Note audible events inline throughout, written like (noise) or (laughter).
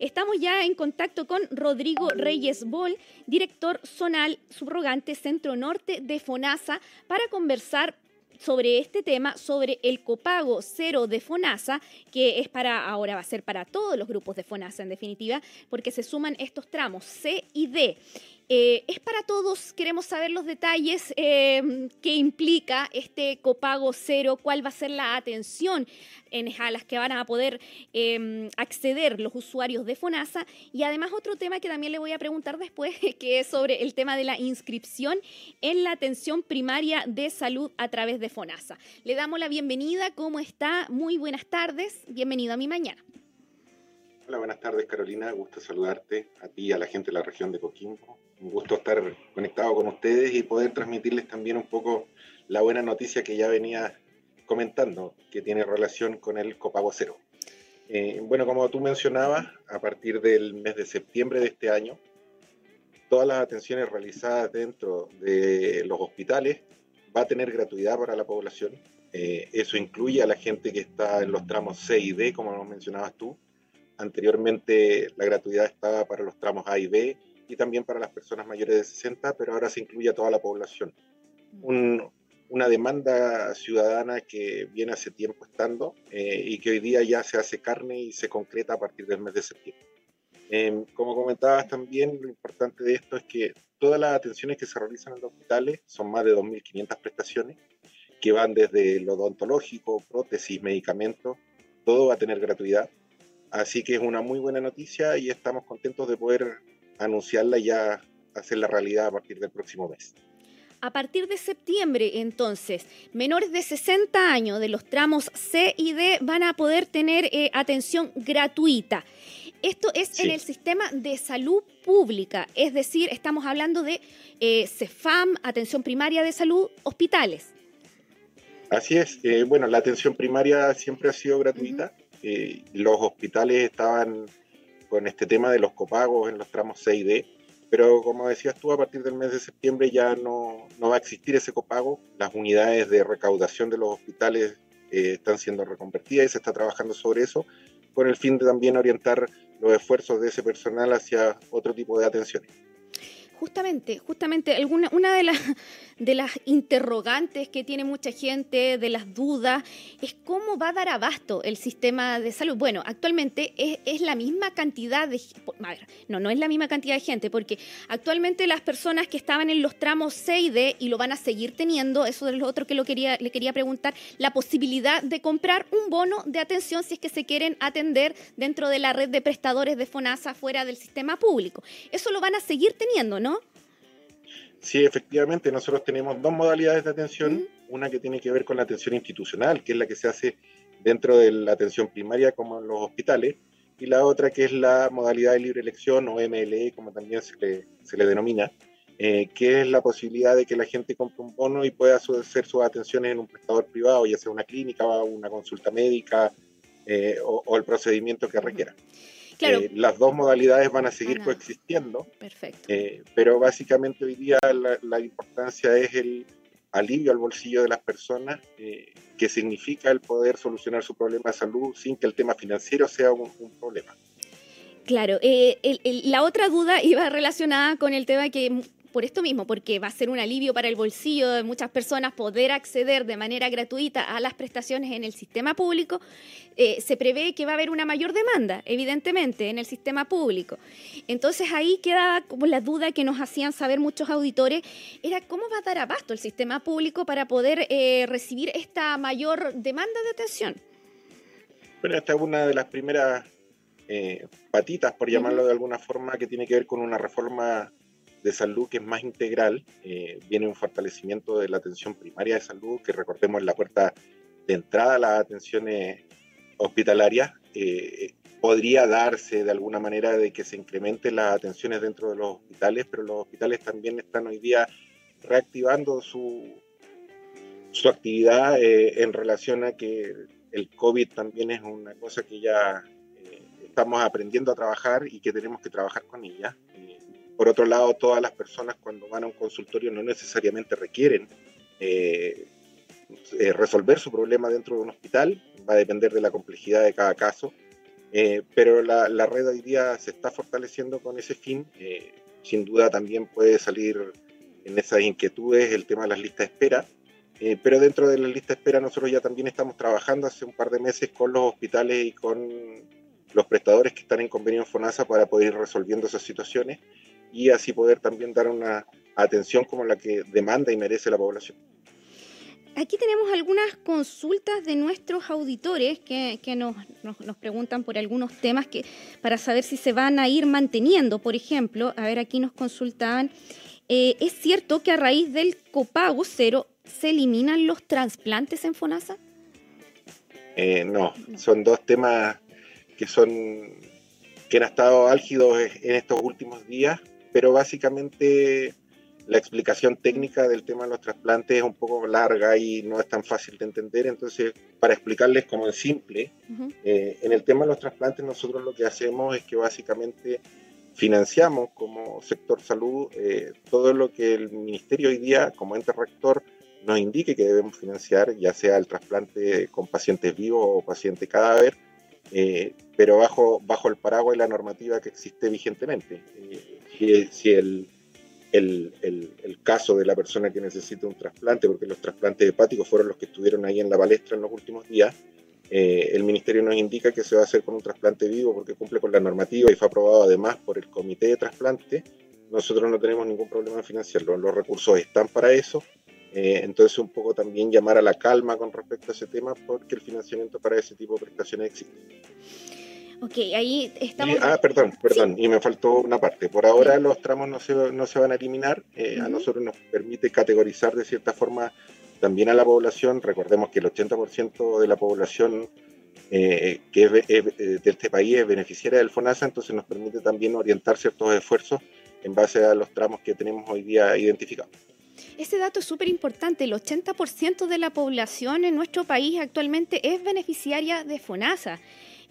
Estamos ya en contacto con Rodrigo Reyes Bol, director zonal subrogante Centro Norte de FONASA, para conversar sobre este tema, sobre el copago cero de FONASA, que es para, ahora va a ser para todos los grupos de FONASA en definitiva, porque se suman estos tramos C y D. Eh, es para todos, queremos saber los detalles eh, que implica este copago cero, cuál va a ser la atención en, a las que van a poder em, acceder los usuarios de FONASA. Y además otro tema que también le voy a preguntar después, (laughs) que es sobre el tema de la inscripción en la atención primaria de salud a través de FONASA. Le damos la bienvenida, ¿cómo está? Muy buenas tardes, bienvenido a mi mañana. Hola, buenas tardes Carolina, gusto saludarte a ti y a la gente de la región de Coquimbo un gusto estar conectado con ustedes y poder transmitirles también un poco la buena noticia que ya venía comentando, que tiene relación con el copago cero. Eh, bueno, como tú mencionabas, a partir del mes de septiembre de este año, todas las atenciones realizadas dentro de los hospitales va a tener gratuidad para la población. Eh, eso incluye a la gente que está en los tramos C y D, como mencionabas tú. Anteriormente la gratuidad estaba para los tramos A y B y también para las personas mayores de 60, pero ahora se incluye a toda la población. Mm. una demanda ciudadana que viene hace tiempo estando eh, y que hoy día ya se hace carne y se concreta a partir del mes de septiembre. Em, como comentabas también, lo importante de esto es que todas las atenciones que se realizan en los hospitales son más de 2.500 prestaciones que van desde lo odontológico, prótesis, medicamentos, todo va a tener gratuidad. Así que es una muy buena noticia y estamos contentos de poder anunciarla y ya hacer la realidad a partir del próximo mes. A partir de septiembre, entonces, menores de 60 años de los tramos C y D van a poder tener eh, atención gratuita. Esto es en el sistema de salud pública, es decir, estamos hablando de eh, CEFAM, atención primaria de salud, hospitales. Así es. Eh, bueno, la atención primaria siempre ha sido gratuita. los hospitales estaban con este tema de los copagos en los tramos C y D. Pero como decías tú, a partir del mes de septiembre ya no, no va a existir ese copago. Las unidades de recaudación de los hospitales eh, están siendo reconvertidas y se está trabajando sobre eso con el fin de también orientar los esfuerzos de ese personal hacia otro tipo de atenciones. Justamente, justamente, alguna, una de las, de las interrogantes que tiene mucha gente, de las dudas, es cómo va a dar abasto el sistema de salud. Bueno, actualmente es, la misma cantidad de... no, no es la misma cantidad de gente, porque actualmente las personas que estaban en los tramos C y D y lo van a seguir teniendo, eso es lo otro que lo quería, le quería preguntar, la posibilidad de comprar un bono de atención si es que se quieren atender dentro de la red de prestadores de FONASA fuera del sistema público. Eso lo van a seguir teniendo, ¿no? Sí, efectivamente, nosotros tenemos dos modalidades de atención, una que tiene que ver con la atención institucional, que es la que se hace dentro de la atención primaria como en los hospitales, y la otra que es la modalidad de libre elección o MLE, como también se le, se le denomina, eh, que es la posibilidad de que la gente compre un bono y pueda hacer sus atenciones en un prestador privado, ya sea una clínica, o una consulta médica eh, o, el procedimiento que requiera. Eh, las dos modalidades van a seguir coexistiendo. Perfecto. Eh, pero básicamente hoy día la, importancia es el alivio al bolsillo de las personas, eh, que significa el poder solucionar su problema de salud sin que el tema financiero sea un, problema. Claro, la otra duda (laughs) iba relacionada con el tema que por esto mismo, porque va a ser un alivio para el bolsillo de muchas personas poder acceder de manera gratuita a las prestaciones en el sistema público, eh, se prevé que va a haber una mayor demanda, evidentemente, en el sistema público. Entonces ahí queda como la duda que nos hacían saber muchos auditores, era cómo va a dar abasto el sistema público para poder eh, recibir esta mayor demanda de atención. Bueno, esta es una de las primeras eh, patitas, por llamarlo de alguna forma, que tiene que ver con una reforma de salud que es más integral, eh, viene un fortalecimiento de la atención primaria de salud, que recordemos la puerta de entrada a las atenciones hospitalarias, eh, podría darse de alguna manera de que se incrementen las atenciones dentro de los hospitales, pero los hospitales también están hoy día reactivando su, su actividad eh, en relación a que el COVID también es una cosa que ya estamos aprendiendo a trabajar y que tenemos que trabajar con ella. Por otro lado, todas las personas cuando van a un consultorio no necesariamente requieren eh, eh, resolver su problema dentro de un hospital, va a depender de la complejidad de cada caso. Eh, pero la, red hoy día se está fortaleciendo con ese fin. Eh, sin duda también puede salir en esas inquietudes el tema de las listas de espera. Eh, pero dentro de la lista de espera nosotros ya también estamos trabajando hace un par de meses con los hospitales y con los prestadores que están en convenio en FONASA para poder ir resolviendo esas situaciones y así poder también dar una atención como la que demanda y merece la población. Aquí tenemos algunas consultas de nuestros auditores que, nos, preguntan por algunos temas que, para saber si se van a ir manteniendo. Por ejemplo, a ver, aquí nos consultaban, eh, ¿es cierto que a raíz del copago cero se eliminan los trasplantes en FONASA? Eh, no, son dos temas que son que han estado álgidos en estos últimos días, pero básicamente la explicación técnica del tema de los trasplantes es un poco larga y no es tan fácil de entender. Entonces, para explicarles como en simple, eh, en el tema de los trasplantes nosotros lo que hacemos es que básicamente financiamos como sector salud eh, todo lo que el ministerio hoy día como ente rector nos indique que debemos financiar, ya sea el trasplante con pacientes vivos o paciente cadáver, eh, pero bajo, bajo el paraguas y la normativa que existe vigentemente. Si, si el, caso de la persona que necesita un trasplante, porque los trasplantes hepáticos fueron los que estuvieron ahí en la palestra en los últimos días, eh, el ministerio nos indica que se va a hacer con un trasplante vivo porque cumple con la normativa y fue aprobado además por el comité de trasplante. Nosotros no tenemos ningún problema en financiarlo, los recursos están para eso. Eh, entonces, un poco también llamar a la calma con respecto a ese tema porque el financiamiento para ese tipo de prestaciones existe. Ok, ahí estamos... ah, perdón, perdón, y me faltó una parte. Por ahora los tramos no se, no se van a eliminar, eh, a nosotros nos permite categorizar de cierta forma también a la población. Recordemos que el 80% de la población eh, que es, eh, de este país es beneficiaria del FONASA, entonces nos permite también orientar ciertos esfuerzos en base a los tramos que tenemos hoy día identificados. Ese dato es súper importante. El 80% de la población en nuestro país actualmente es beneficiaria de FONASA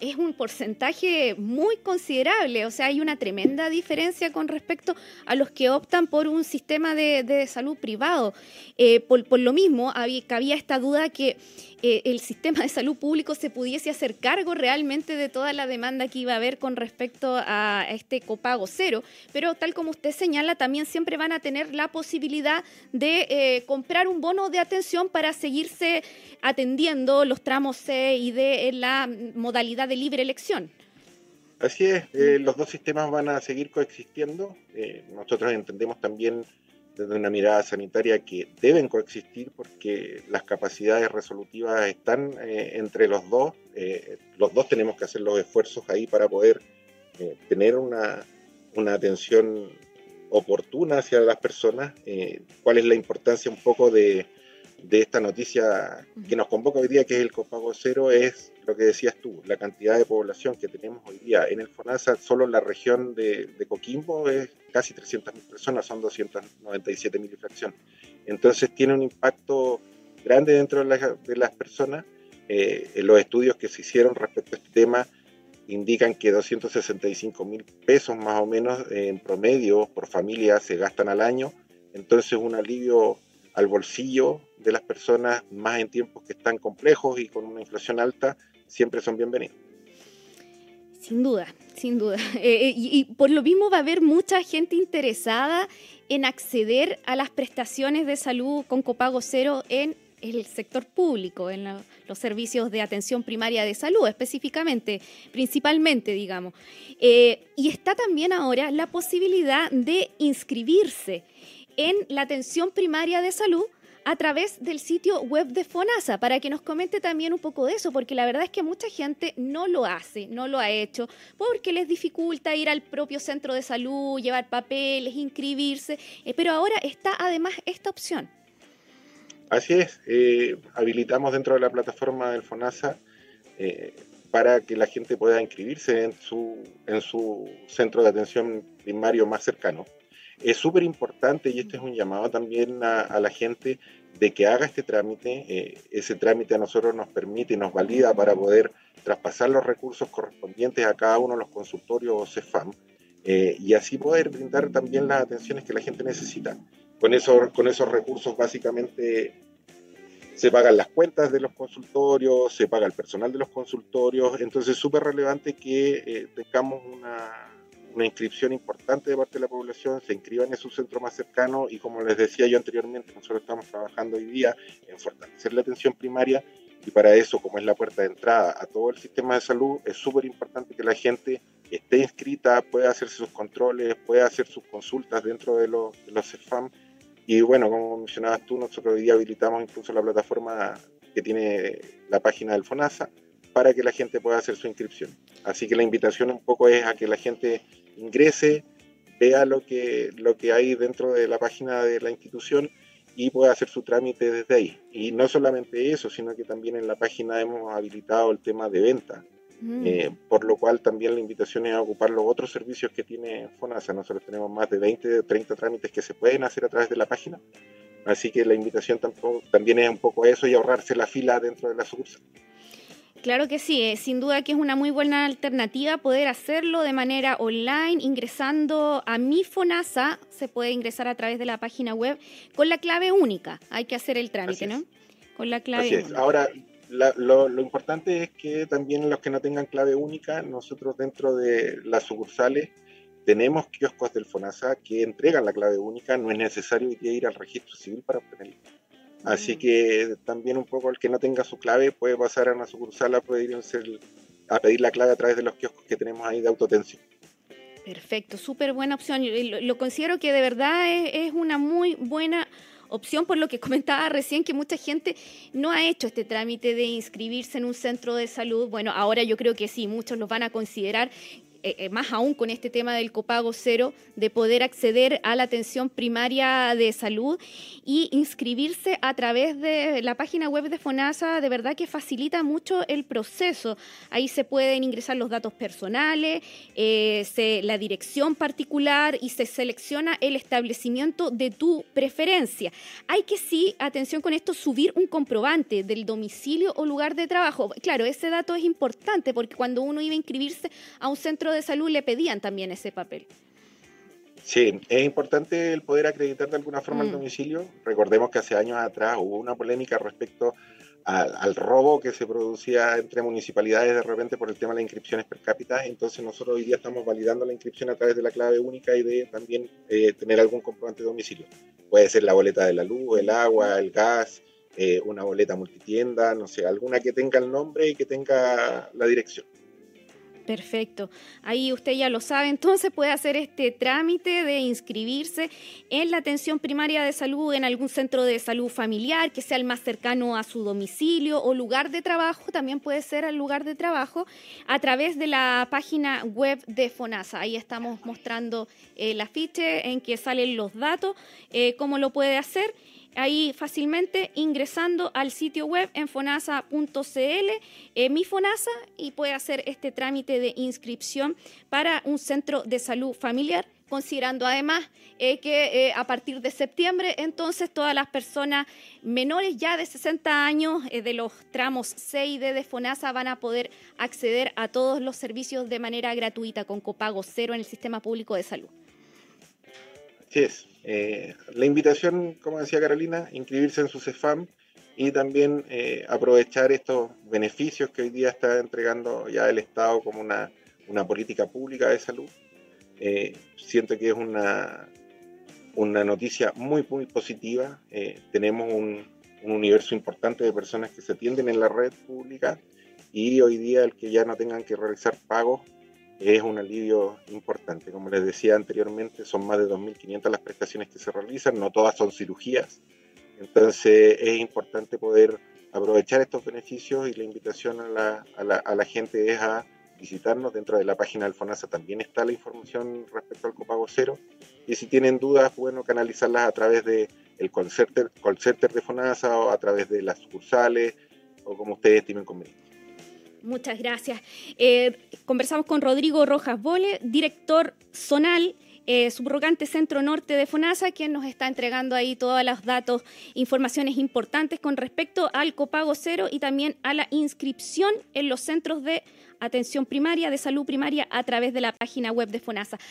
es un porcentaje muy considerable, o sea, hay una tremenda diferencia con respecto a los que optan por un sistema de, salud privado. Eh, por, lo mismo, había, había esta duda que eh, el sistema de salud público se pudiese hacer cargo realmente de toda la demanda que iba a haber con respecto a este copago cero, pero tal como usted señala, también siempre van a tener la posibilidad de eh, comprar un bono de atención para seguirse atendiendo los tramos C y D en la modalidad de libre elección. Así es, eh, los dos sistemas van a seguir coexistiendo. nosotros entendemos también desde una mirada sanitaria que deben coexistir porque las capacidades resolutivas están eh, entre los dos. Eh, los dos tenemos que hacer los esfuerzos ahí para poder eh, tener una, una, atención oportuna hacia las personas. ¿Cuál es la importancia un poco de, de esta noticia que nos convoca hoy día, que es el copago cero, es lo que decías tú, la cantidad de población que tenemos hoy día en el FONASA, solo en la región de, Coquimbo es casi 300.000 personas, son 297.000 fracción. Entonces tiene un impacto grande dentro de, las personas. Eh, los estudios que se hicieron respecto a este tema indican que 265 mil pesos más o menos en promedio por familia se gastan al año. Entonces un alivio al bolsillo de las personas más en tiempos que están complejos y con una inflación alta, siempre son bienvenidos. Sin duda, sin duda. (laughs) Eh, eh, y, por lo mismo va a haber mucha gente interesada en acceder a las prestaciones de salud con copago cero en el sector público, en los servicios de atención primaria de salud específicamente, principalmente, digamos. Eh, y está también ahora la posibilidad de inscribirse en la atención primaria de salud a través del sitio web de FONASA, para que nos comente también un poco de eso, porque la verdad es que mucha gente no lo hace, no lo ha hecho, porque les dificulta ir al propio centro de salud, llevar papeles, inscribirse, eh, pero ahora está además esta opción. Así es, eh, habilitamos dentro de la plataforma del FONASA eh, para que la gente pueda inscribirse en su, en su centro de atención primario más cercano es súper importante, y este es un llamado también a, la gente, de que haga este trámite. Eh, ese trámite a nosotros nos permite y nos valida para poder traspasar los recursos correspondientes a cada uno de los consultorios o CEFAM eh, y así poder brindar también las atenciones que la gente necesita. Con, eso, con esos recursos básicamente se pagan las cuentas de los consultorios, se paga el personal de los consultorios, entonces es súper relevante que eh, tengamos una, inscripción importante de parte de la población, se inscriban en su centro más cercano y como les decía yo anteriormente, nosotros estamos trabajando hoy día en fortalecer la atención primaria y para eso, como es la puerta de entrada a todo el sistema de salud, es súper importante que la gente esté inscrita, pueda hacerse sus controles, pueda hacer sus consultas dentro de los, de los CEFAM y bueno, como mencionabas tú, nosotros hoy día habilitamos incluso la plataforma que tiene la página del FONASA para que la gente pueda hacer su inscripción. Así que la invitación un poco es a que la gente ingrese, vea lo que, lo que hay dentro de la página de la institución y pueda hacer su trámite desde ahí. Y no solamente eso, sino que también en la página hemos habilitado el tema de venta. Mm. Eh, por lo cual también la invitación es a ocupar los otros servicios que tiene FONASA. Nosotros tenemos más de 20, 30 trámites que se pueden hacer a través de la página. Así que la invitación tampoco, también es un poco eso y ahorrarse la fila dentro de la sucursal. Claro que sí, eh, sin duda que es una muy buena alternativa poder hacerlo de manera online, ingresando a mi FONASA, se puede ingresar a través de la página web con la clave única, hay que hacer el trámite, ¿no? Con la clave Así Ahora, lo, importante es que también los que no tengan clave única, nosotros dentro de las sucursales tenemos kioscos del FONASA que entregan la clave única, no es necesario ir al registro civil para obtenerla. Así que también un poco el que no tenga su clave puede pasar a una sucursal a pedir, a pedir la clave a través de los kioscos que tenemos ahí de autotensión. Perfecto, súper buena opción. Lo, considero que de verdad es una muy buena opción por lo que (laughs) comentaba recién que mucha gente no ha hecho este trámite de inscribirse en un centro de salud. Bueno, ahora yo creo que sí, muchos los van a considerar eh, eh, más aún con este tema del copago cero, de poder acceder a la atención primaria de salud y inscribirse a través de la página web de FONASA, de verdad que facilita mucho el proceso. Ahí se pueden ingresar los datos personales, eh, la dirección particular y se selecciona el establecimiento de tu preferencia. Hay que sí, atención con esto, subir un comprobante del domicilio o lugar de trabajo. Claro, ese dato es importante porque cuando uno iba a inscribirse a un centro de salud le pedían también ese papel. Sí, es importante el poder acreditar de alguna forma el mm. domicilio. Recordemos que hace años atrás hubo una polémica respecto al, robo que se producía entre municipalidades de repente por el tema de las inscripciones per cápita. Entonces nosotros hoy día estamos validando la inscripción a través de la clave única y de también eh, tener algún comprobante de domicilio. Puede ser la boleta de la luz, el agua, el gas, eh, una boleta multitienda, no sé, alguna que tenga el nombre y que tenga la dirección. Perfecto. Ahí usted ya lo sabe, entonces puede hacer este trámite de inscribirse en la atención primaria de salud en algún centro de salud familiar que sea el más cercano a su domicilio o lugar de trabajo, también puede ser el lugar de trabajo a través de la página web de FONASA. Ahí estamos mostrando el afiche en que salen los datos, eh, cómo lo puede hacer ahí fácilmente ingresando al sitio web en fonasa.cl, eh, mi Fonasa, y puede hacer este trámite de inscripción para un centro de salud familiar considerando además eh, que eh, a partir de septiembre entonces todas las personas menores ya de 60 años de los tramos C y D de FONASA van a poder acceder a todos los servicios de manera gratuita con copago cero en el sistema público de salud. Sí es. Eh, la invitación, como decía Carolina, inscribirse en su CEFAM y también eh, aprovechar estos beneficios que hoy día está entregando ya el Estado como una, política pública de salud. Eh, siento que es una, una noticia muy, muy positiva. tenemos un, un universo importante de personas que se atienden en la red pública y hoy día el que ya no tengan que realizar pagos es un alivio importante. Como les decía anteriormente, son más de 2.500 las prestaciones que se realizan, no todas son cirugías. Entonces es importante poder aprovechar estos beneficios y la invitación a la, a la, a la gente es a visitarnos. Dentro de la página del FONASA también está la información respecto al copago cero. Y si tienen dudas, bueno, canalizarlas a través del center, call center de FONASA o a través de las sucursales o como ustedes estimen conveniente. Muchas gracias. Eh, conversamos con Rodrigo Rojas Bole, director zonal. Eh, subrogante Centro Norte de FONASA, quien nos está entregando ahí todos los datos, informaciones importantes con respecto al copago cero y también a la inscripción en los centros de atención primaria, de salud primaria, a través de la página web de FONASA.